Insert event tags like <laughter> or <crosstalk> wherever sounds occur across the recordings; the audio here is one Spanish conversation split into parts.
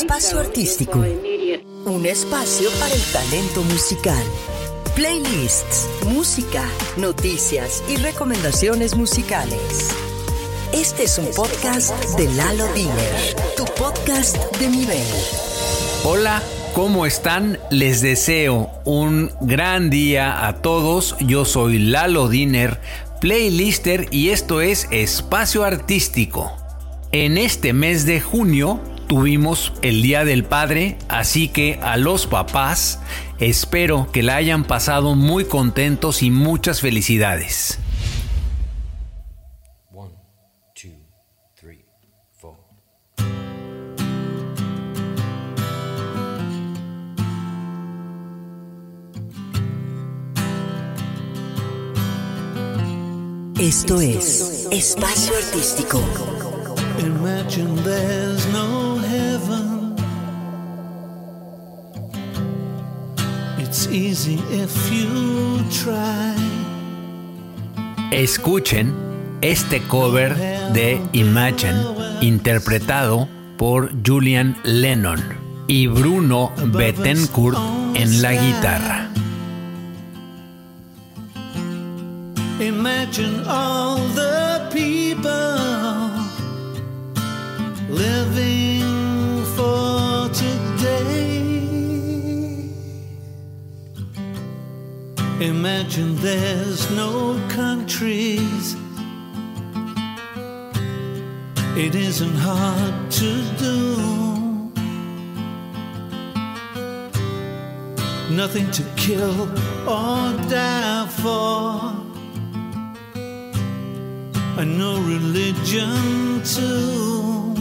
Espacio Artístico. Un espacio para el talento musical. Playlists, música, noticias y recomendaciones musicales. Este es un podcast de Lalo Diner, tu podcast de nivel. Hola, ¿cómo están? Les deseo un gran día a todos. Yo soy Lalo Diner, playlister y esto es Espacio Artístico. En este mes de junio tuvimos el Día del Padre, así que a los papás espero que la hayan pasado muy contentos y muchas felicidades. Esto es Espacio Artístico. Imagine there's no heaven. It's easy if you try. Escuchen este cover de Imagine interpretado por Julian Lennon y Bruno Bettencourt en la guitarra. Imagine all the people living Imagine there's no countries. It isn't hard to do. Nothing to kill or die for and no religion too.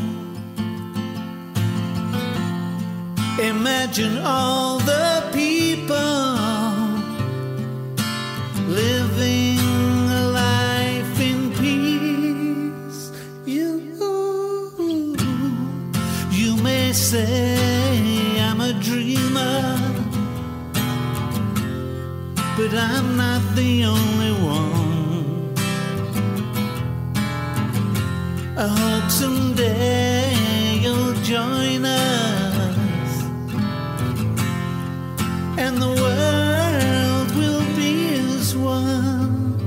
Imagine all the I hope someday you'll join us and the world will be as one.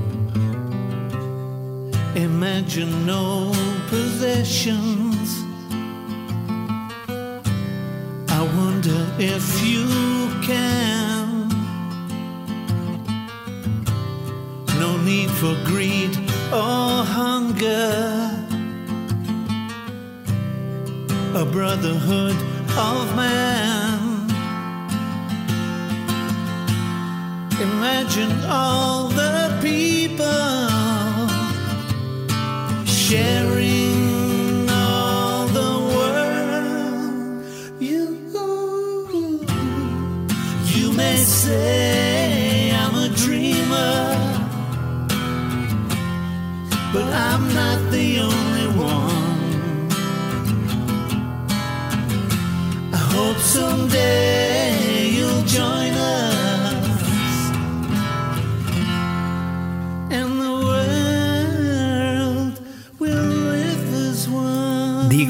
Imagine no possessions. I wonder if you can. No need for greed or hunger. Brotherhood of man. Imagine all the people sharing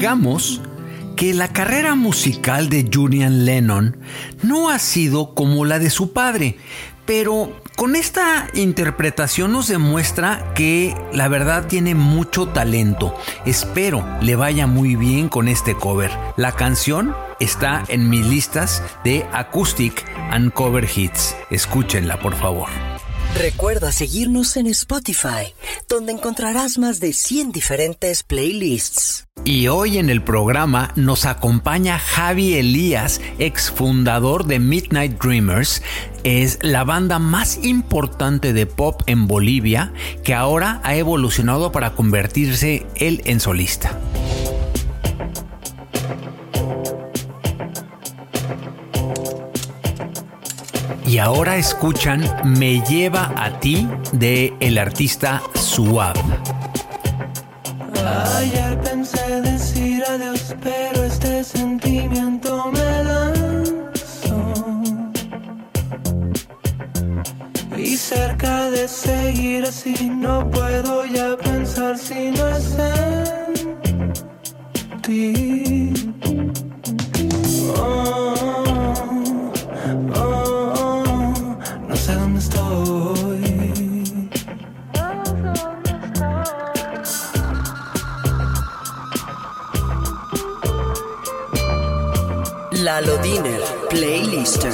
Digamos que la carrera musical de Julian Lennon no ha sido como la de su padre, pero con esta interpretación nos demuestra que la verdad tiene mucho talento. Espero le vaya muy bien con este cover. La canción está en mis listas de Acoustic and Cover Hits. Escúchenla, por favor. Recuerda seguirnos en Spotify, donde encontrarás más de 100 diferentes playlists. Y hoy en el programa nos acompaña Javi Elías, ex fundador de Midnight Dreamers. Es la banda más importante de pop en Bolivia que ahora ha evolucionado para convertirse él en solista. Y ahora escuchan Me lleva a ti de el artista Suave. Ayer pensé decir adiós, pero este sentimiento me lanzó. Y cerca de seguir así, no puedo ya pensar si no es en ti. Lalo Playlister.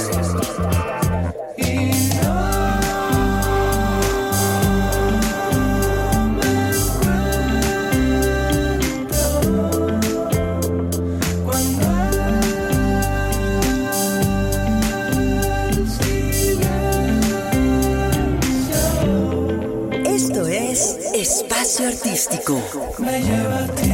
Esto es Espacio Artístico. me lleva a ti.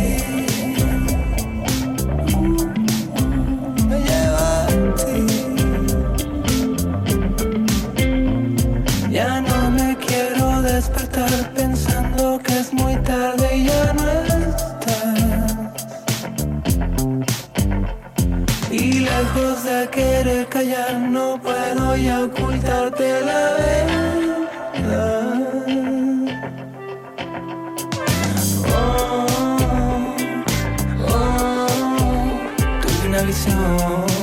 Puedo ya ocultarte la verdad. tuve una visión.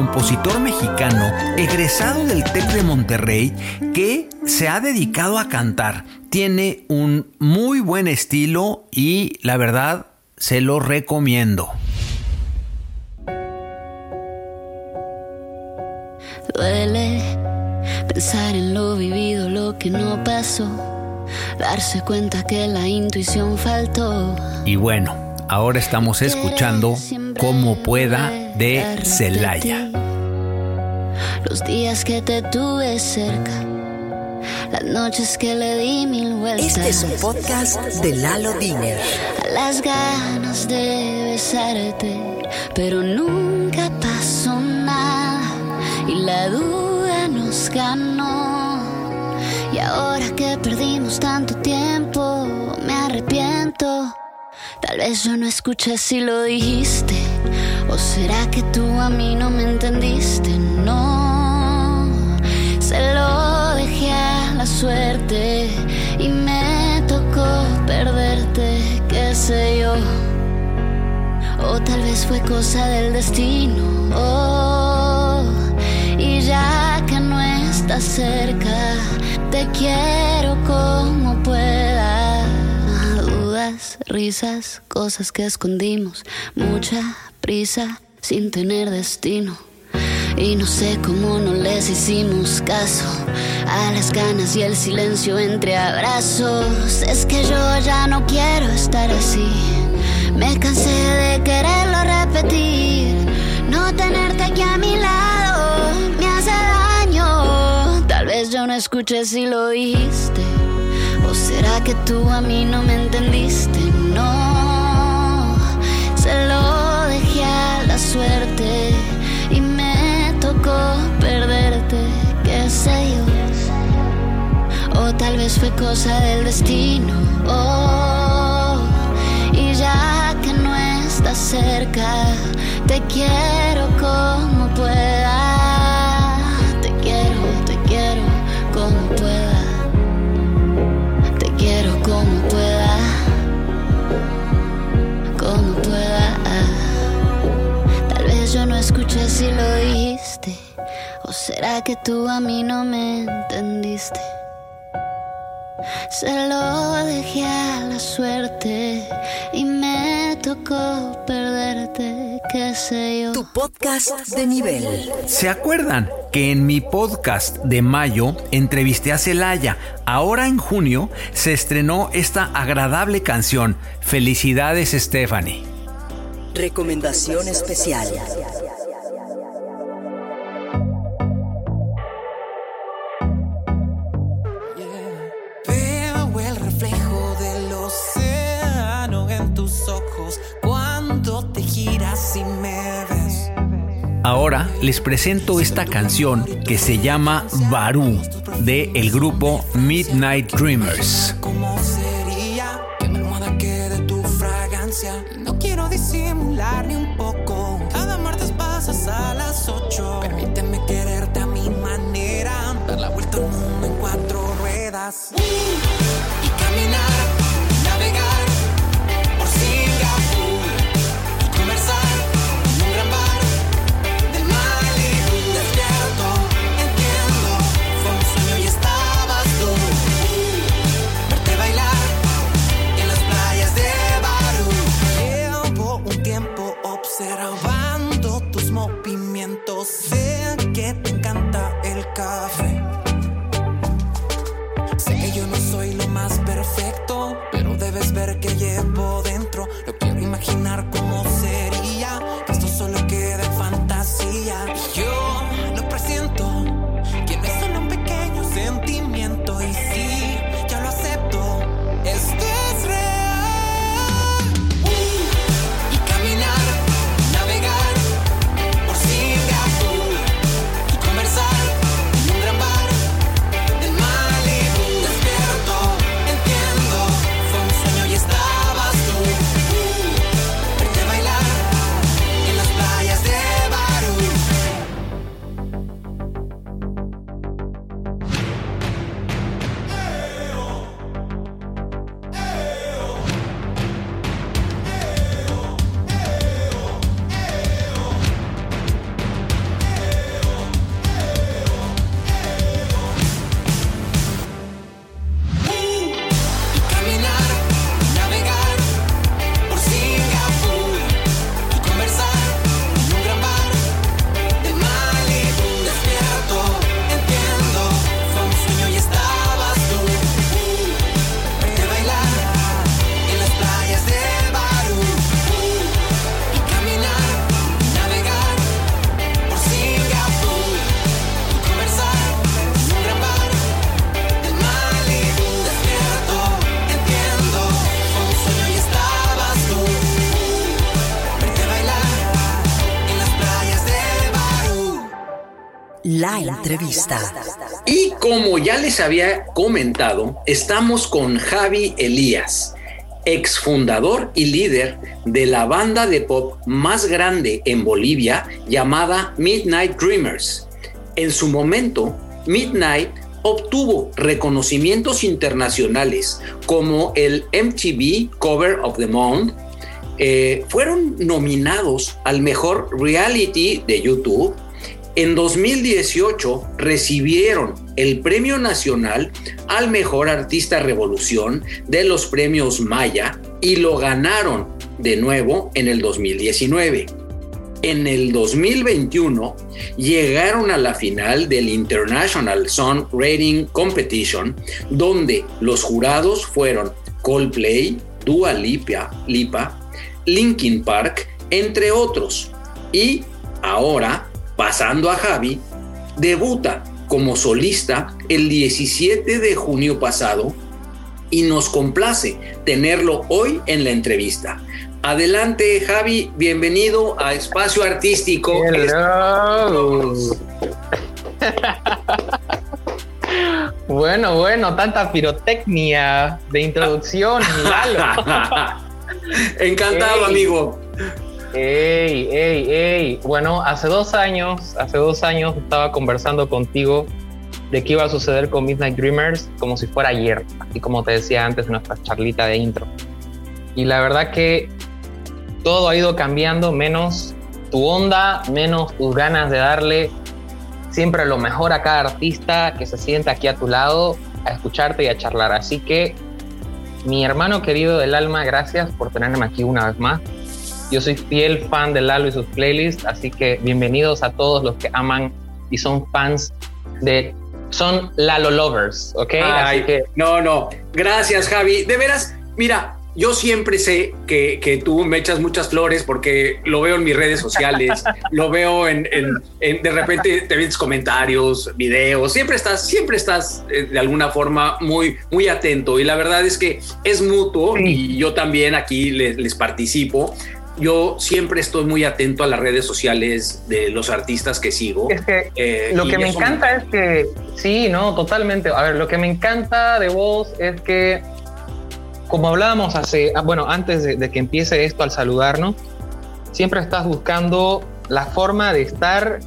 Compositor mexicano egresado del TEC de Monterrey que se ha dedicado a cantar. Tiene un muy buen estilo y la verdad se lo recomiendo. Duele pensar en lo vivido, lo que no pasó. Darse cuenta que la intuición faltó. Y bueno, ahora estamos escuchando Como pueda de Celaya. Los días que te tuve cerca, las noches que le di mil vueltas. Este es un podcast de Lalo Diner. a las ganas de besarte, pero nunca pasó nada y la duda nos ganó. Y ahora que perdimos tanto tiempo, me arrepiento. Tal vez yo no escuché si lo dijiste, o será que tú a mí no me entendiste, no. Se lo dejé a la suerte y me tocó perderte, qué sé yo. O tal vez fue cosa del destino. oh. y ya que no estás cerca, te quiero risas, cosas que escondimos, mucha prisa sin tener destino. Y no sé cómo no les hicimos caso a las ganas y el silencio entre abrazos. Es que yo ya no quiero estar así. Me cansé de quererlo repetir. No tenerte aquí a mi lado me hace daño. Tal vez yo no escuché si lo dijiste. ¿O será que tú a mí no me entendiste? No, se lo dejé a la suerte y me tocó perderte, qué sé yo. O tal vez fue cosa del destino. Oh, y ya que no estás cerca, te quiero como pueda. ¿Será que tú a mí no me entendiste? Se lo dejé a la suerte y me tocó perderte, qué sé yo. Tu podcast de nivel. ¿Se acuerdan que en mi podcast de mayo entrevisté a Celaya? Ahora en junio se estrenó esta agradable canción. Felicidades Stephanie. Recomendación especial. Les presento esta canción que se llama Barú de el grupo Midnight Dreamers. Y como ya les había comentado, estamos con Javi Elías, exfundador y líder de la banda de pop más grande en Bolivia llamada Midnight Dreamers. En su momento, Midnight obtuvo reconocimientos internacionales como el MTV Cover of the Month, eh, fueron nominados al mejor reality de YouTube. En 2018 recibieron el Premio Nacional al Mejor Artista Revolución de los Premios Maya y lo ganaron de nuevo en el 2019. En el 2021 llegaron a la final del International Song Rating Competition, donde los jurados fueron Coldplay, Dua Lipa, Lipa Linkin Park, entre otros. Y ahora, pasando a Javi, debuta como solista el 17 de junio pasado y nos complace tenerlo hoy en la entrevista. Adelante, Javi, bienvenido a Espacio Artístico. Hello. <laughs> bueno, bueno, tanta pirotecnia de introducción. <laughs> Encantado, amigo. Ey, ey, ey. Bueno, hace dos años, hace dos años estaba conversando contigo de qué iba a suceder con Midnight Dreamers como si fuera ayer, y como te decía antes en nuestra charlita de intro. Y la verdad que todo ha ido cambiando, menos tu onda, menos tus ganas de darle siempre lo mejor a cada artista que se sienta aquí a tu lado a escucharte y a charlar. Así que, mi hermano querido del alma, gracias por tenerme aquí una vez más. Yo soy fiel fan de Lalo y sus playlists, así que bienvenidos a todos los que aman y son fans de son Lalo lovers, ¿ok? Ay, que... No, no, gracias Javi. De veras, mira, yo siempre sé que, tú me echas muchas flores porque lo veo en mis redes sociales, <laughs> lo veo en, de repente te ves comentarios, videos, siempre estás, siempre estás eh, de alguna forma muy, muy atento y la verdad es que es mutuo y yo también aquí les, participo yo siempre estoy muy atento a las redes sociales de los artistas que sigo. Es que eh, lo que me encanta es que, sí, no, totalmente. A ver, lo que me encanta de vos es que como hablábamos hace, ah, bueno, antes de, que empiece esto al saludarnos, siempre estás buscando la forma de estar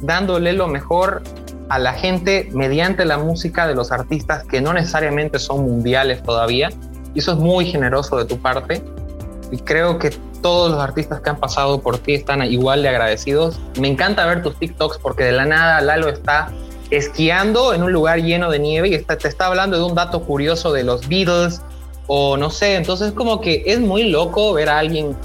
dándole lo mejor a la gente mediante la música de los artistas que no necesariamente son mundiales todavía. Y eso es muy generoso de tu parte. Y creo que todos los artistas que han pasado por ti están igual de agradecidos. Me encanta ver tus TikToks porque de la nada Lalo está esquiando en un lugar lleno de nieve y está, te está hablando de un dato curioso de los Beatles, o no sé, entonces como que es muy loco ver a alguien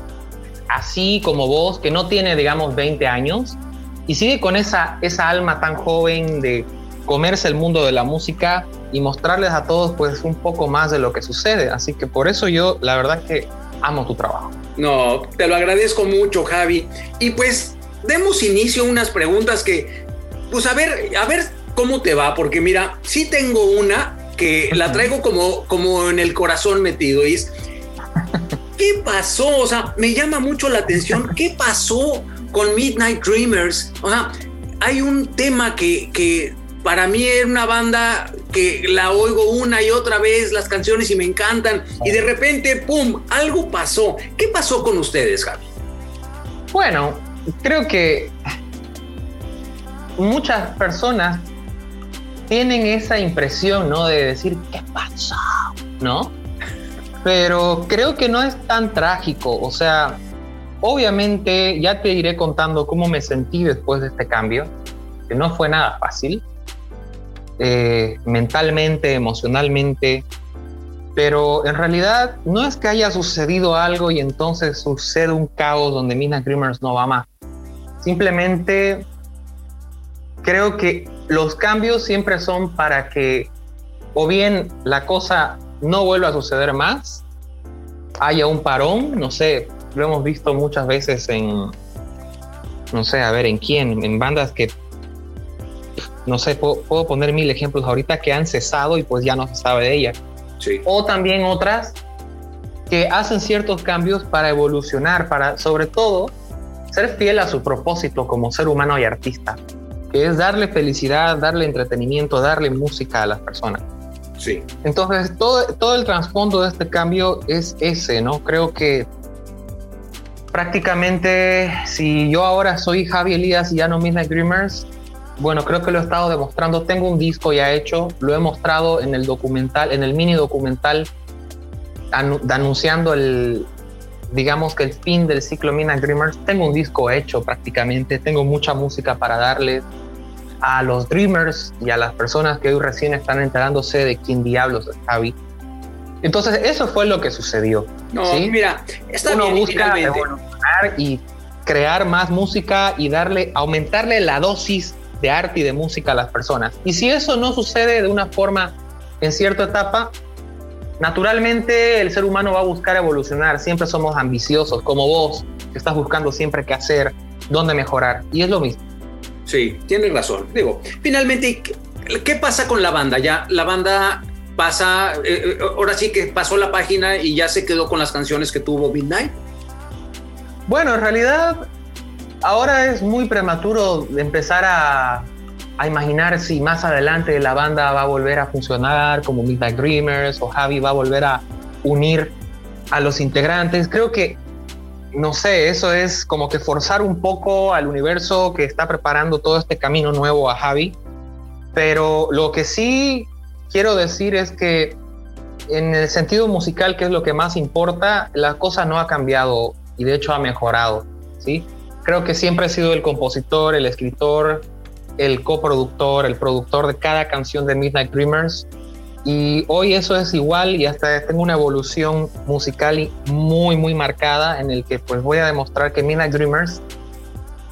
así como vos, que no tiene, digamos, 20 años, y sigue con esa, esa alma tan joven de comerse el mundo de la música y mostrarles a todos pues un poco más de lo que sucede. Así que por eso yo la verdad que amo tu trabajo. No, te lo agradezco mucho, Javi. Y pues demos inicio a unas preguntas que, pues a ver, a ver cómo te va, porque mira, sí tengo una que la traigo como, como en el corazón metido. Y es, <laughs> ¿qué pasó? O sea, me llama mucho la atención. ¿Qué pasó con Midnight Dreamers? O sea, hay un tema que, que para mí es una banda que la oigo una y otra vez las canciones y me encantan. Y de repente, ¡pum! Algo pasó. ¿Qué pasó con ustedes, Javi? Bueno, creo que muchas personas tienen esa impresión, ¿no? De decir, ¿qué pasó? ¿No? Pero creo que no es tan trágico. O sea, obviamente ya te iré contando cómo me sentí después de este cambio, que no fue nada fácil, eh, mentalmente, emocionalmente, pero en realidad no es que haya sucedido algo y entonces sucede un caos donde Mina Grimmers no va más. Simplemente creo que los cambios siempre son para que o bien la cosa no vuelva a suceder más, haya un parón, no sé, lo hemos visto muchas veces en, no sé, a ver, en quién, en bandas que, no sé, puedo, poner mil ejemplos ahorita que han cesado y pues ya no se sabe de ellas. Sí. O también otras que hacen ciertos cambios para evolucionar, para sobre todo ser fiel a su propósito como ser humano y artista que es darle felicidad, darle entretenimiento, darle música a las personas. Sí. Entonces, todo, todo el trasfondo de este cambio es ese, ¿no? Creo que prácticamente, si yo ahora soy Javi Elías y ya no Midnight Dreamers, bueno, creo que lo he estado demostrando. Tengo un disco ya hecho, lo he mostrado en el documental, en el mini documental, anunciando el, digamos que el fin del ciclo Midnight Dreamers. Tengo un disco hecho prácticamente, tengo mucha música para darles a los Dreamers y a las personas que hoy recién están enterándose de quién diablos es Javi. Entonces, eso fue lo que sucedió. No, mira, está Uno busca evolucionar y crear más música y darle, aumentarle la dosis de arte y de música a las personas. Y si eso no sucede de una forma en cierta etapa, naturalmente el ser humano va a buscar evolucionar. Siempre somos ambiciosos, como vos, que estás buscando siempre qué hacer, dónde mejorar. Y es lo mismo. Sí, tienes razón. Digo, finalmente, ¿qué pasa con la banda? Ya la banda pasa, eh, eh, ahora sí que pasó la página y ya se quedó con las canciones que tuvo Midnight. Bueno, en realidad ahora es muy prematuro empezar a, imaginar si más adelante la banda va a volver a funcionar como Midnight Dreamers o Javi va a volver a unir a los integrantes. Creo que no sé, eso es como que forzar un poco al universo que está preparando todo este camino nuevo a Javi. Pero lo que sí quiero decir es que en el sentido musical, que es lo que más importa, la cosa no ha cambiado y de hecho ha mejorado, ¿sí? Creo que siempre he sido el compositor, el escritor el coproductor, el productor de cada canción de Midnight Dreamers. Y hoy eso es igual y hasta tengo una evolución musical muy, muy marcada en el que pues voy a demostrar que Midnight Dreamers,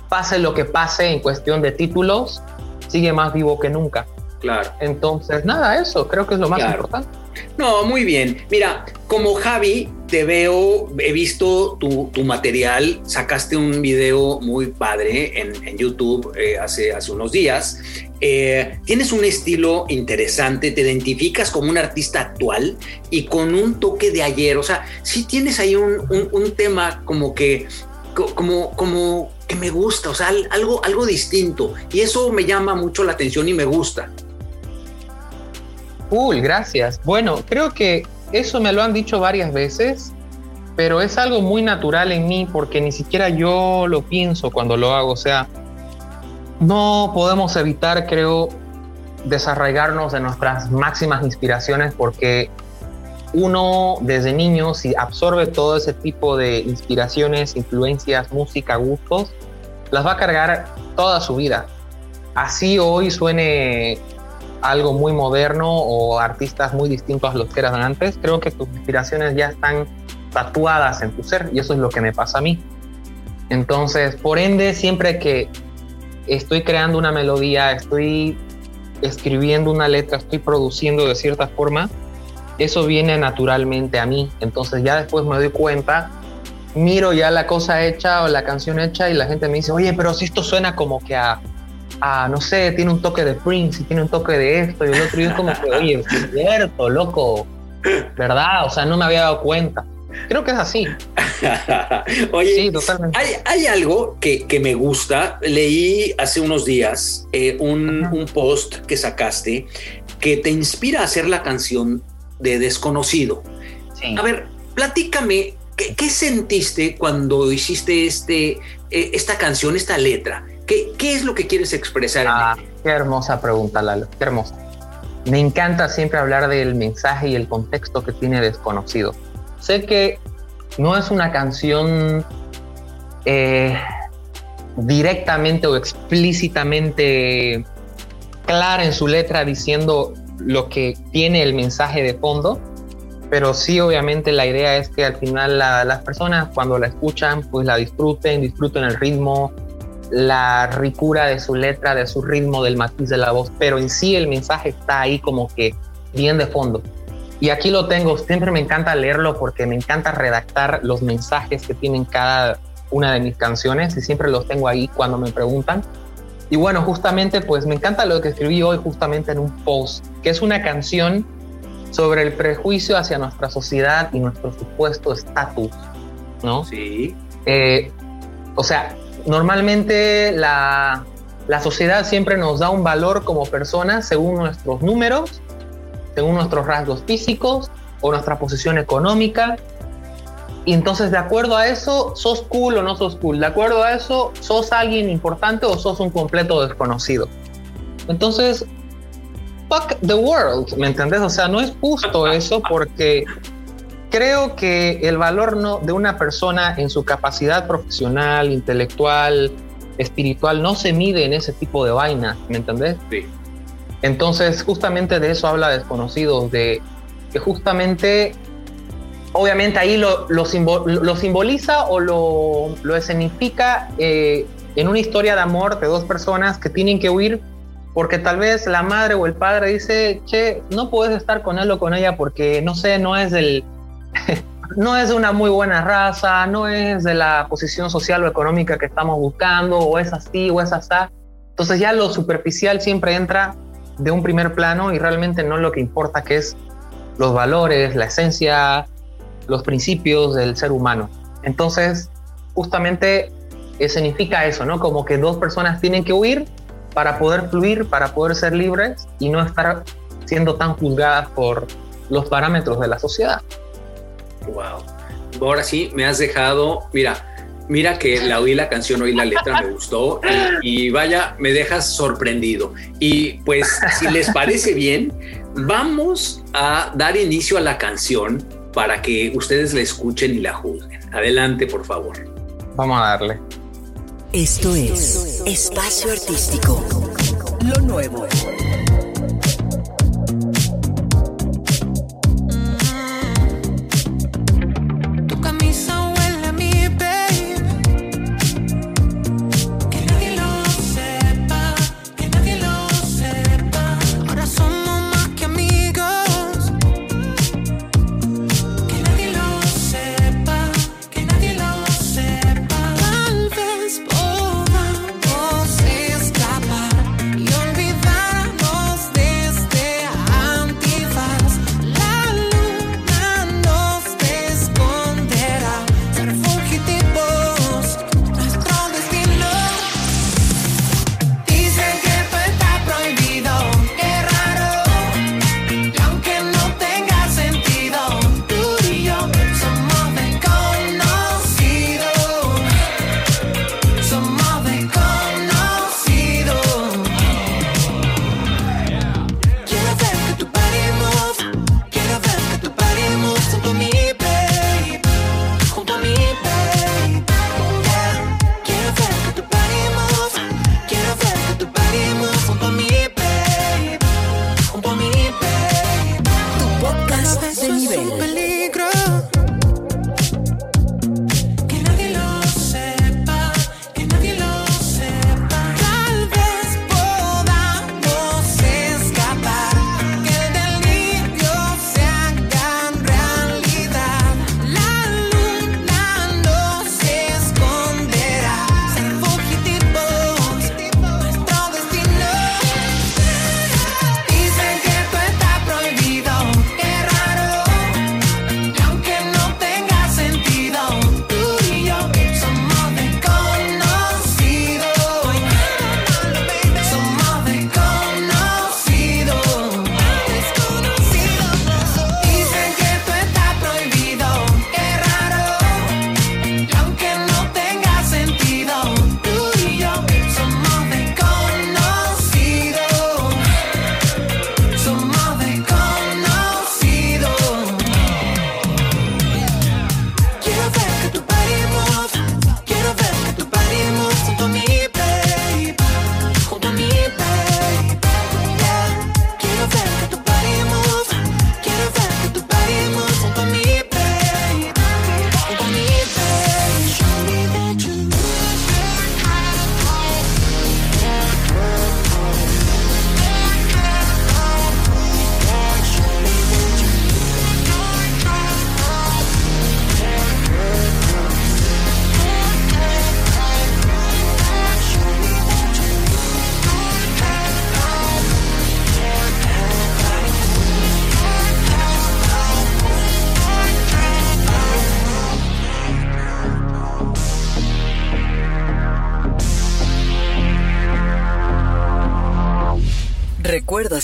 pase lo que pase en cuestión de títulos, sigue más vivo que nunca. Claro. Entonces, nada, eso creo que es lo más Claro. importante. No, muy bien. Mira, como Javi, te veo, he visto tu, tu material, sacaste un video muy padre en, YouTube eh, hace, hace unos días. Eh, tienes un estilo interesante, te identificas como un artista actual y con un toque de ayer. O sea, sí tienes ahí un, un- un tema como que, co- como, como que me gusta, o sea, al- algo, algo distinto. Y eso me llama mucho la atención y me gusta. Cool, gracias. Bueno, creo que eso me lo han dicho varias veces, pero es algo muy natural en mí porque ni siquiera yo lo pienso cuando lo hago. O sea, no podemos evitar, creo, desarraigarnos de nuestras máximas inspiraciones porque uno desde niño, si absorbe todo ese tipo de inspiraciones, influencias, música, gustos, las va a cargar toda su vida. Así hoy suene algo muy moderno o artistas muy distintos a los que eran antes, creo que tus inspiraciones ya están tatuadas en tu ser y eso es lo que me pasa a mí. Entonces, por ende, siempre que estoy creando una melodía, estoy escribiendo una letra, estoy produciendo de cierta forma, eso viene naturalmente a mí. Entonces ya después me doy cuenta, miro ya la cosa hecha o la canción hecha y la gente me dice, oye, pero si esto suena como que a, a, no sé, tiene un toque de Prince y tiene un toque de esto y el otro, y es como que, oye, es cierto, loco, ¿verdad? O sea, no me había dado cuenta. Creo que es así. <laughs> Oye, Sí, totalmente. hay, hay algo que, que me gusta. Leí hace unos días eh, un, un post que sacaste que te inspira a hacer la canción de Desconocido. Sí. A ver, platícame, ¿qué, qué sentiste cuando hiciste este, eh, esta canción, esta letra? ¿Qué, ¿Qué es lo que quieres expresar? Ah, qué hermosa pregunta, Lalo. Qué hermosa. Me encanta siempre hablar del mensaje y el contexto que tiene Desconocido. Sé que no es una canción eh, directamente o explícitamente clara en su letra diciendo lo que tiene el mensaje de fondo, pero sí obviamente la idea es que al final la- las personas cuando la escuchan pues la disfruten, disfruten el ritmo, la ricura de su letra, de su ritmo, del matiz de la voz, pero en sí el mensaje está ahí como que bien de fondo. Y aquí lo tengo, siempre me encanta leerlo porque me encanta redactar los mensajes que tienen cada una de mis canciones y siempre los tengo ahí cuando me preguntan. Y bueno, justamente pues me encanta lo que escribí hoy justamente en un post, que es una canción sobre el prejuicio hacia nuestra sociedad y nuestro supuesto estatus, ¿no? Sí, Eh, o sea, normalmente la, la sociedad siempre nos da un valor como personas según nuestros números, según nuestros rasgos físicos o nuestra posición económica. Y entonces, de acuerdo a eso, sos cool o no sos cool. De acuerdo a eso, sos alguien importante o sos un completo desconocido. Entonces, fuck the world, ¿me entendés? O sea, no es justo eso porque creo que el valor no, de una persona en su capacidad profesional, intelectual, espiritual, no se mide en ese tipo de vaina, ¿me entendés? sí. Entonces, justamente de eso habla Desconocidos, de que justamente, obviamente ahí lo, lo, simbo- lo simboliza o lo, lo escenifica eh, en una historia de amor de dos personas que tienen que huir porque tal vez la madre o el padre dice, che, no puedes estar con él o con ella porque, no sé, no es del... no es de una muy buena raza, no es de la posición social o económica que estamos buscando, o es así, o es así. Entonces ya lo superficial siempre entra de un primer plano y realmente no lo que importa que es los valores, la esencia, los principios del ser humano. Entonces, justamente eh, significa eso, ¿no? Como que dos personas tienen que huir para poder fluir, para poder ser libres y no estar siendo tan juzgadas por los parámetros de la sociedad. Wow. Ahora sí, me has dejado, mira, mira que la oí la canción, oí la letra, me gustó y, y vaya, me dejas sorprendido. Y pues, si les parece bien, vamos a dar inicio a la canción para que ustedes la escuchen y la juzguen. Adelante, por favor. Vamos a darle. Esto es Espacio Artístico. lo nuevo.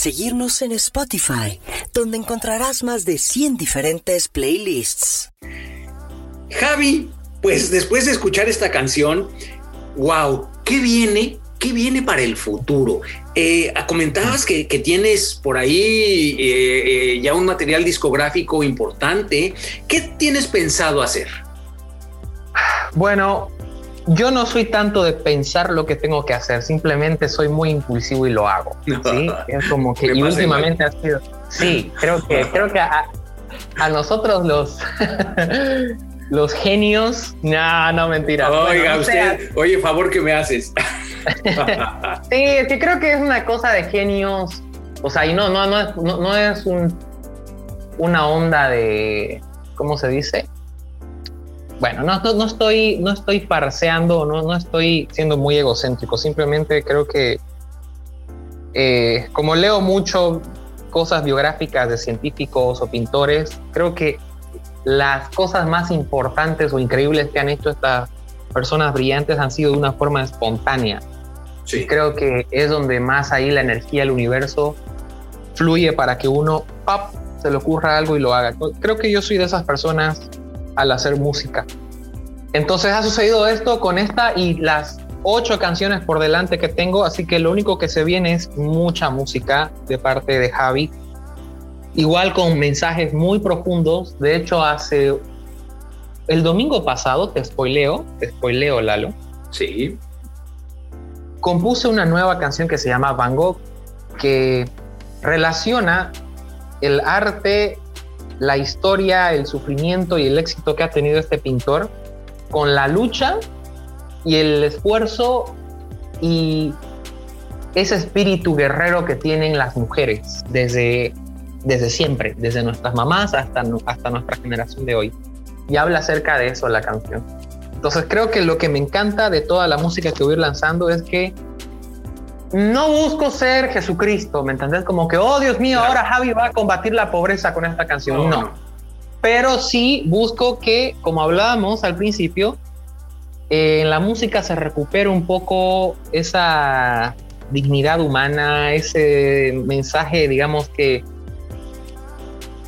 Seguirnos en Spotify, donde encontrarás más de 100 diferentes playlists. Javi, pues después de escuchar esta canción, wow, ¿qué viene? ¿Qué viene para el futuro? Eh, comentabas que, tienes por ahí eh, eh, ya un material discográfico importante. ¿Qué tienes pensado hacer? Bueno, yo no soy tanto de pensar lo que tengo que hacer, simplemente soy muy impulsivo y lo hago. ¿sí? <laughs> Es como que y últimamente ha sido. Sí, creo que, creo que a, nosotros los <laughs> los genios. No, no, mentira. Oiga, usted, oye, favor que me haces. <laughs> sí, es que creo que es una cosa de genios. O sea, y no, no, no, no, no es un, una onda de. ¿Cómo se dice? Bueno, no, no, estoy, no estoy parseando, no, no estoy siendo muy egocéntrico, simplemente creo que eh, como leo mucho cosas biográficas de científicos o pintores, creo que las cosas más importantes o increíbles que han hecho estas personas brillantes han sido de una forma espontánea. Sí. Creo que es donde más ahí la energía del universo fluye para que uno ¡pap! se le ocurra algo y lo haga. Creo que yo soy de esas personas al hacer música. Entonces ha sucedido esto con esta y las ocho canciones por delante que tengo, así que lo único que se viene es mucha música de parte de Javi. Igual con mensajes muy profundos. De hecho, hace el domingo pasado, te spoileo, te spoileo, Lalo. Sí. compuse una nueva canción que se llama Van Gogh, que relaciona el arte, la historia, el sufrimiento y el éxito que ha tenido este pintor con la lucha y el esfuerzo y ese espíritu guerrero que tienen las mujeres desde, desde siempre, desde nuestras mamás hasta, hasta nuestra generación de hoy. Y habla acerca de eso la canción. Entonces creo que lo que me encanta de toda la música que voy a ir lanzando es que no busco ser Jesucristo, ¿me entendés? Como que, oh Dios mío, ahora Javi va a combatir la pobreza con esta canción. No. Pero sí busco que, como hablábamos al principio, en la música se recupere un poco esa dignidad humana, ese mensaje, digamos que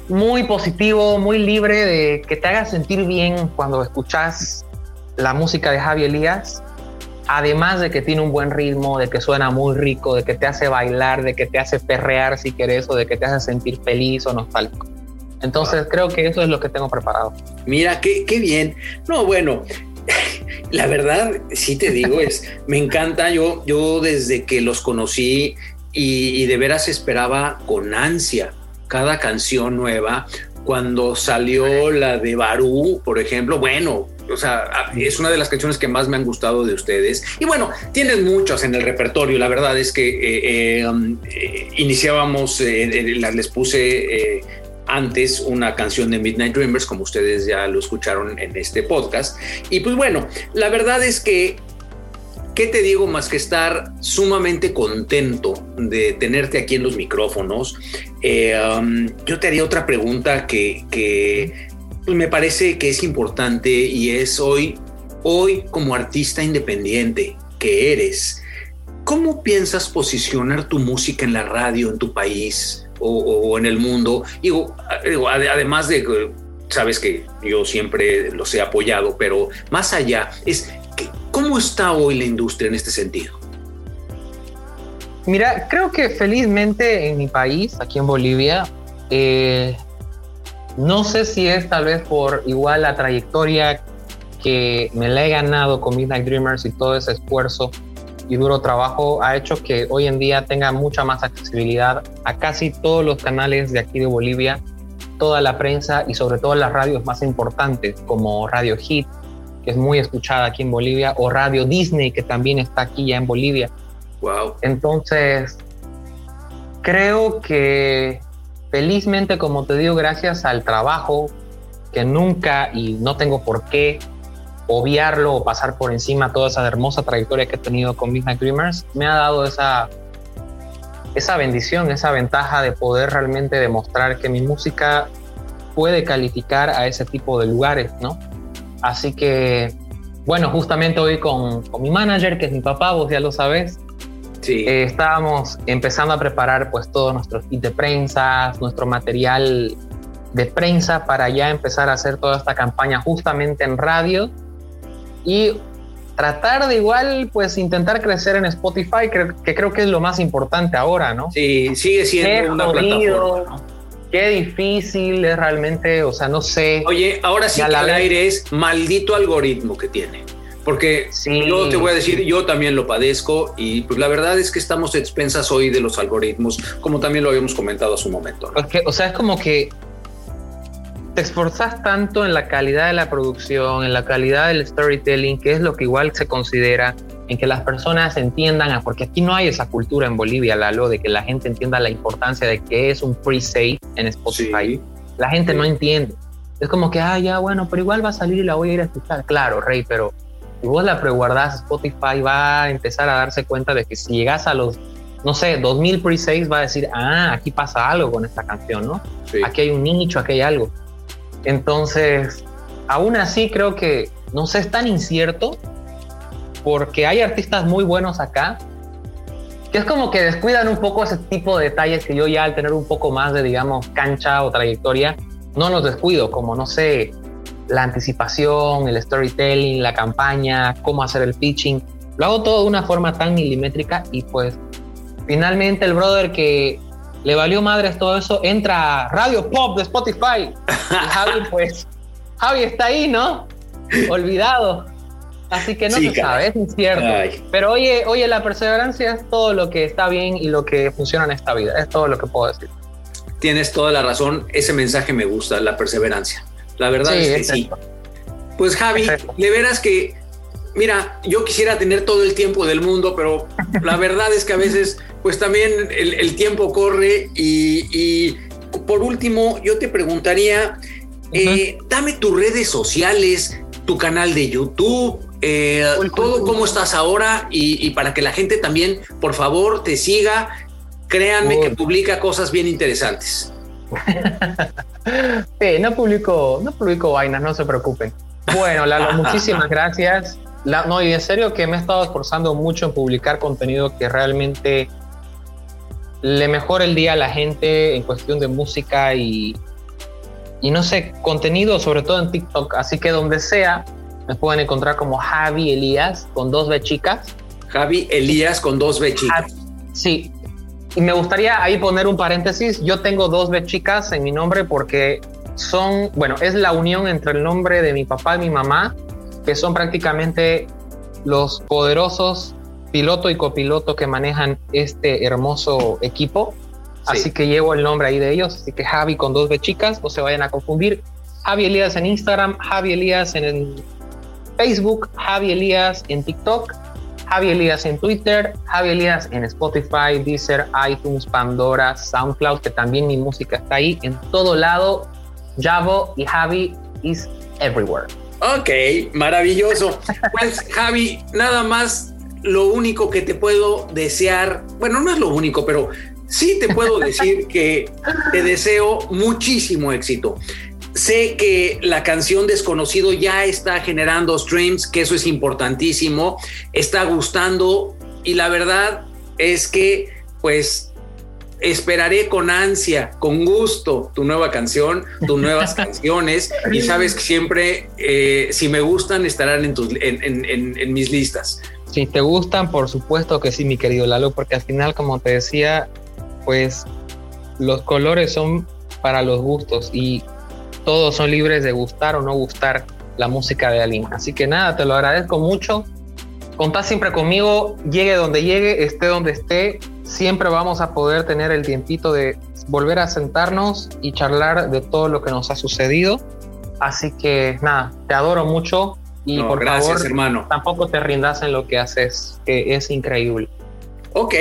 muy positivo, muy libre, de que te haga sentir bien cuando escuchas la música de Javi Elías, además de que tiene un buen ritmo, de que suena muy rico, de que te hace bailar, de que te hace perrear si quieres, o de que te hace sentir feliz o nostálgico. Entonces creo que eso es lo que tengo preparado. Mira, qué, qué bien. No, bueno, <laughs> la verdad, sí te digo, es, me encanta. Yo, yo desde que los conocí y, de veras esperaba con ansia cada canción nueva. Cuando salió la de Barú, por ejemplo, bueno, o sea, es una de las canciones que más me han gustado de ustedes. Y bueno, tienen muchas en el repertorio. La verdad es que eh, eh, um, eh, iniciábamos, les puse antes una canción de Midnight Dreamers, como ustedes ya lo escucharon en este podcast. Y pues bueno, la verdad es que, ¿qué te digo más que estar sumamente contento de tenerte aquí en los micrófonos? Um, yo te haría otra pregunta que, pues, me parece que es importante y es hoy, hoy como artista independiente que eres, ¿cómo piensas posicionar tu música en la radio en tu país? o, en el mundo. Digo, además de sabes que yo siempre los he apoyado, pero más allá es cómo está hoy la industria en este sentido. Mira, creo que felizmente en mi país, aquí en Bolivia, eh, no sé si es tal vez por igual la trayectoria que me la he ganado con Midnight Dreamers y todo ese esfuerzo y duro trabajo ha hecho que hoy en día tenga mucha más accesibilidad a casi todos los canales de aquí de Bolivia, toda la prensa y sobre todo las radios más importantes como Radio Hit, que es muy escuchada aquí en Bolivia, o Radio Disney, que también está aquí ya en Bolivia. Wow. Entonces, creo que felizmente, como te digo, gracias al trabajo que nunca y no tengo por qué obviarlo o pasar por encima toda esa hermosa trayectoria que he tenido con Midnight Dreamers, me ha dado esa, esa bendición, esa ventaja de poder realmente demostrar que mi música puede calificar a ese tipo de lugares, ¿no? Así que, bueno, justamente hoy con, con mi manager, que es mi papá, vos ya lo sabes, sí. Eh, estábamos empezando a preparar pues todos nuestros kits de prensa, nuestro material de prensa para ya empezar a hacer toda esta campaña justamente en radio y tratar de igual, pues intentar crecer en Spotify, que creo que es lo más importante ahora, ¿no? Sí, sigue siendo una plataforma. Qué difícil es realmente, o sea, no sé. Oye, ahora sí que al aire es maldito algoritmo que tiene. Porque yo te voy a decir, yo también lo padezco y pues la verdad es que estamos expensas hoy de los algoritmos, como también lo habíamos comentado hace un momento. o sea, es como que te esforzas tanto en la calidad de la producción, en la calidad del storytelling, que es lo que igual se considera, en que las personas entiendan, porque aquí no hay esa cultura en Bolivia, Lalo, de que la gente entienda la importancia de que es un pre-save en Spotify. La gente no entiende. Es como que, ah, ya, bueno, pero igual va a salir y la voy a ir a escuchar. Claro, Rey, pero si vos la preguardás, Spotify va a empezar a darse cuenta de que si llegas a los, no sé, 2000 pre-saves, va a decir, ah, aquí pasa algo con esta canción, ¿no? Aquí hay un nicho, aquí hay algo. Entonces, aún así creo que no sé, es tan incierto porque hay artistas muy buenos acá que es como que descuidan un poco ese tipo de detalles que yo ya al tener un poco más de, digamos, cancha o trayectoria, no los descuido, como, no sé, la anticipación, el storytelling, la campaña, cómo hacer el pitching. Lo hago todo de una forma tan milimétrica y pues finalmente el brother que le valió madres todo eso, entra Radio Pop de Spotify. Y Javi, <laughs> pues, Javi está ahí, ¿no? Olvidado. Así que no se sabe, es incierto. Pero oye, oye, la perseverancia es todo lo que está bien y lo que funciona en esta vida. Es todo lo que puedo decir. Tienes toda la razón. Ese mensaje me gusta, la perseverancia. La verdad es que sí. Pues Javi, de veras que, mira, yo quisiera tener todo el tiempo del mundo, pero la verdad es que a veces, pues también el, tiempo corre y, por último, yo te preguntaría, eh, dame tus redes sociales, tu canal de YouTube, eh, todo cómo estás ahora y, para que la gente también, por favor, te siga. Créanme que publica cosas bien interesantes. <laughs> sí, no publico, no publico vainas, no se preocupen. Bueno, Lalo, <laughs> muchísimas gracias. no, y en serio que me he estado esforzando mucho en publicar contenido que realmente le mejore el día a la gente en cuestión de música y, y no sé, contenido sobre todo en TikTok. Así que donde sea, me pueden encontrar como Javi Elías con dos B chicas. Javi Elías con dos B chicas. Sí. Y me gustaría ahí poner un paréntesis. Yo tengo dos B chicas en mi nombre porque son, bueno, es la unión entre el nombre de mi papá y mi mamá, que son prácticamente los poderosos piloto y copiloto que manejan este hermoso equipo. Así que llevo el nombre ahí de ellos. Así que Javi con dos B chicas, no se vayan a confundir. Javi Elías en Instagram, Javi Elías en Facebook, Javi Elías en TikTok, Javi Elías en Twitter, Javi Elías en Spotify, Deezer, iTunes, Pandora, SoundCloud, que también mi música está ahí en todo lado. Javo y Javi is everywhere. Ok, maravilloso. Pues <laughs> Javi, nada más lo único que te puedo desear, bueno, no es lo único, pero sí te puedo decir que te deseo muchísimo éxito. Sé que la canción Desconocido ya está generando streams, que eso es importantísimo, está gustando y la verdad es que pues esperaré con ansia, con gusto tu nueva canción, tus nuevas <laughs> canciones y sabes que siempre eh, si me gustan estarán en, tus, en mis listas. Si te gustan, por supuesto que sí, mi querido Lalo, porque al final, como te decía, pues los colores son para los gustos y todos son libres de gustar o no gustar la música de Aline. Así que nada, te lo agradezco mucho. Contá siempre conmigo, llegue donde llegue, esté donde esté, siempre vamos a poder tener el tiempito de volver a sentarnos y charlar de todo lo que nos ha sucedido. Así que nada, te adoro mucho y por gracias, favor, hermano. tampoco te rindas en lo que haces, que es increíble. Ok,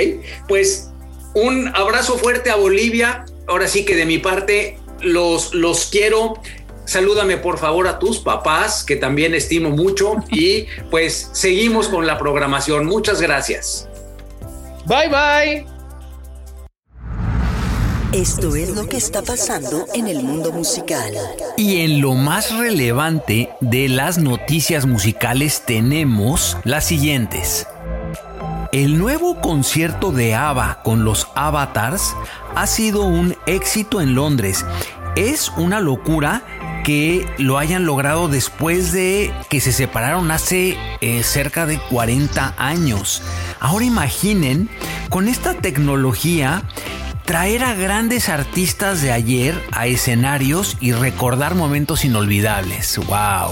pues un abrazo fuerte a Bolivia. Ahora sí que de mi parte los, los quiero. Salúdame por favor a tus papás, que también estimo mucho. <laughs> Y pues seguimos con la programación. Muchas gracias. Bye bye. Esto es lo que está pasando en el mundo musical. Y en lo más relevante de las noticias musicales tenemos las siguientes. El nuevo concierto de ABBA con los Avatars ha sido un éxito en Londres. Es una locura que lo hayan logrado después de que se separaron hace eh, cerca de 40 años. Ahora imaginen, con esta tecnología, traer a grandes artistas de ayer a escenarios y recordar momentos inolvidables. ¡Wow!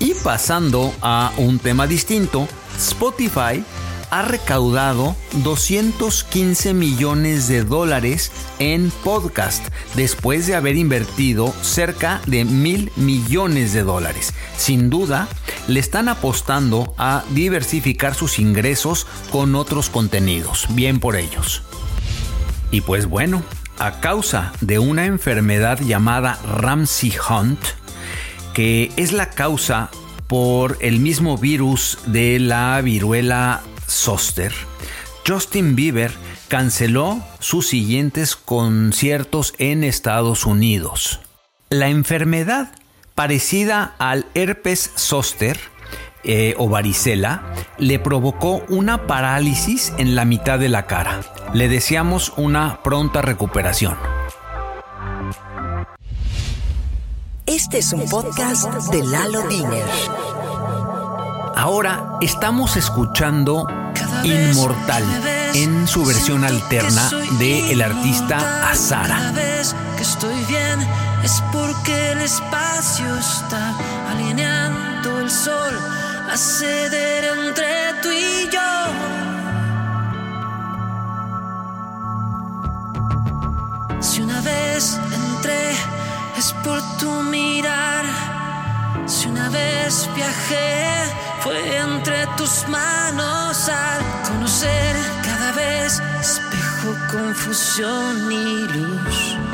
Y pasando a un tema distinto, Spotify ha recaudado 215 millones de dólares en podcast después de haber invertido cerca de mil millones de dólares. Sin duda, le están apostando a diversificar sus ingresos con otros contenidos. Bien por ellos. Y pues bueno, a causa de una enfermedad llamada Ramsey Hunt, que es la causa por el mismo virus de la viruela zoster, Justin Bieber canceló sus siguientes conciertos en Estados Unidos. La enfermedad parecida al herpes zoster eh, o varicela le provocó una parálisis en la mitad de la cara. Le deseamos una pronta recuperación. Este es un podcast de Lalo Diner. Ahora estamos escuchando Inmortal en su versión alterna de el artista Azara. Cada vez que estoy bien es porque el espacio está alineando sol a ceder entre tú y yo. Si una vez entré es por tu mirar, si una vez viajé fue entre tus manos al conocer cada vez espejo, confusión y luz.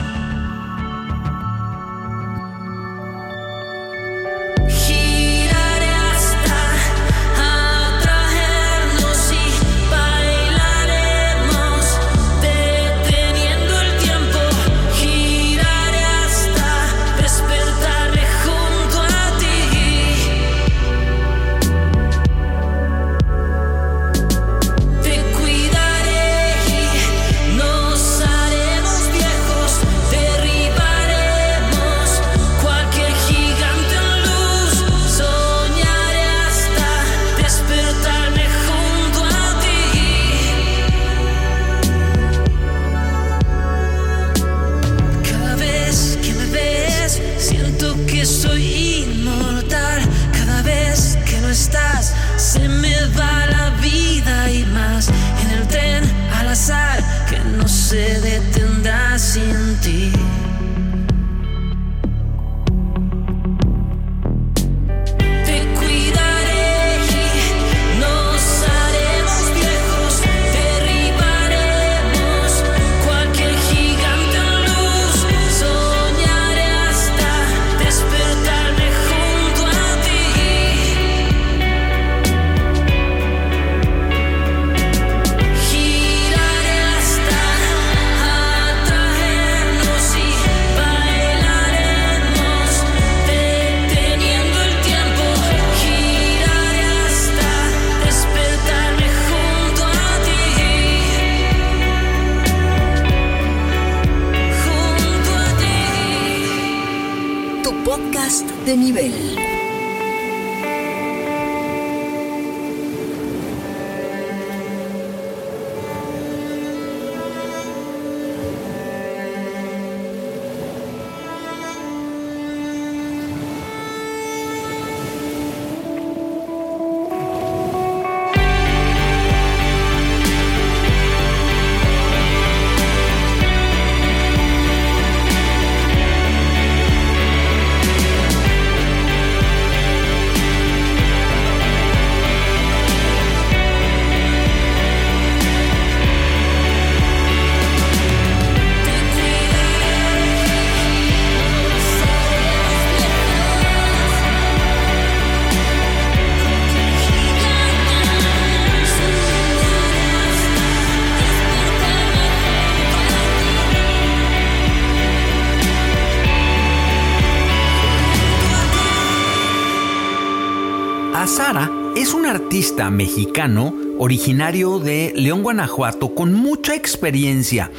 Mexicano originario de León, Guanajuato, con mucha experiencia.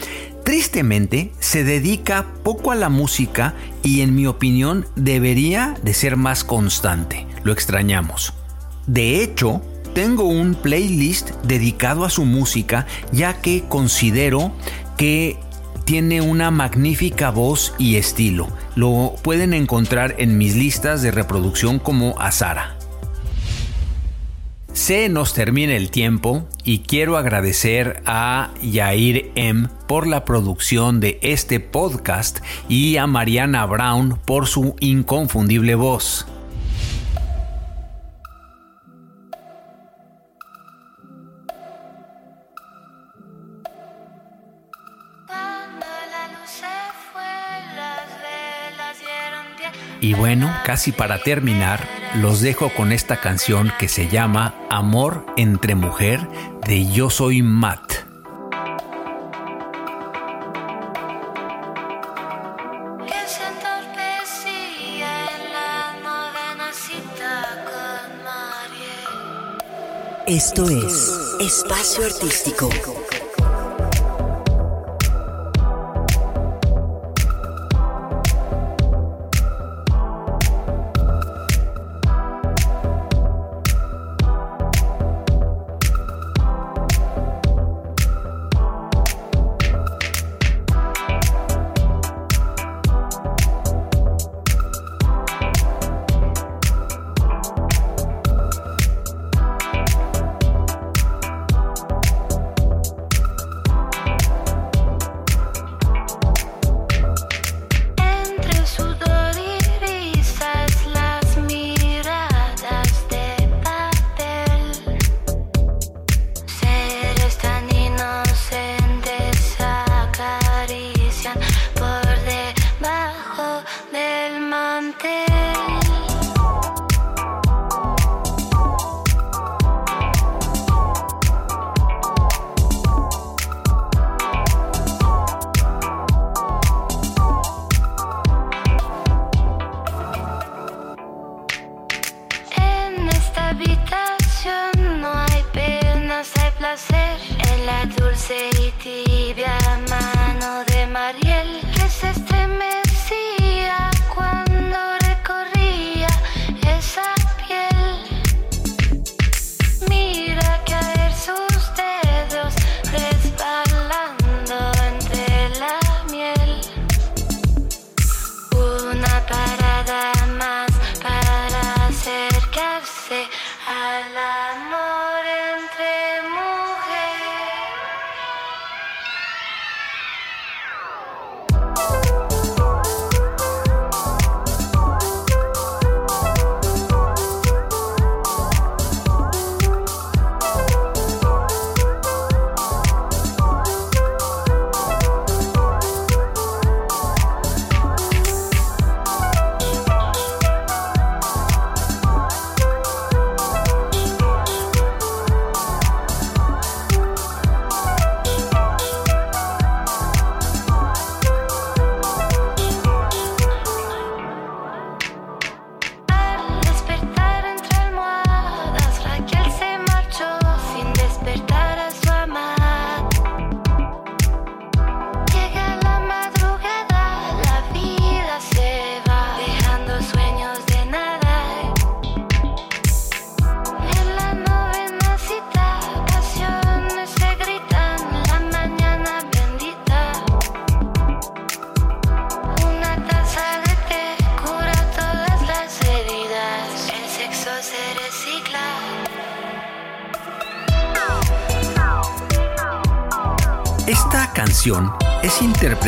Tristemente, se dedica poco a la música y en mi opinión debería de ser más constante. Lo extrañamos. De hecho, tengo un playlist dedicado a su música ya que considero que tiene una magnífica voz y estilo. Lo pueden encontrar en mis listas de reproducción como Azara. Se nos termina el tiempo y quiero agradecer a Yair M por la producción de este podcast y a Mariana Brown por su inconfundible voz. Y bueno, casi para terminar, los dejo con esta canción que se llama Amor entre Mujer de Yo Soy Matt. Esto es Espacio Artístico.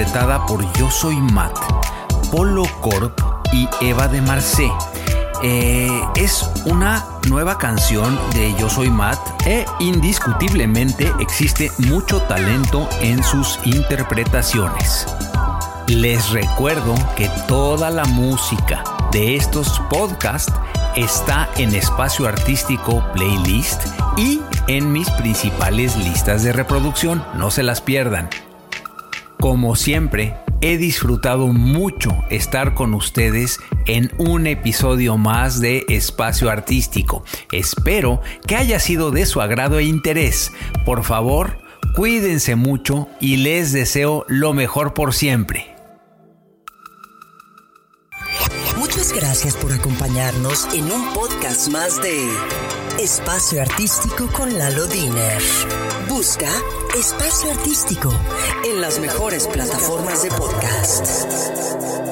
Interpretada por Yo Soy Matt, Polo Corp y Eva de Marcé. Eh, es una nueva canción de Yo Soy Matt e indiscutiblemente existe mucho talento en sus interpretaciones. Les recuerdo que toda la música de estos podcasts está en espacio artístico playlist y en mis principales listas de reproducción. No se las pierdan. Como siempre, he disfrutado mucho estar con ustedes en un episodio más de Espacio Artístico. Espero que haya sido de su agrado e interés. Por favor, cuídense mucho y les deseo lo mejor por siempre. Muchas gracias por acompañarnos en un podcast más de Espacio Artístico con Lalo Diner. Busca Espacio Artístico en las mejores plataformas de podcast.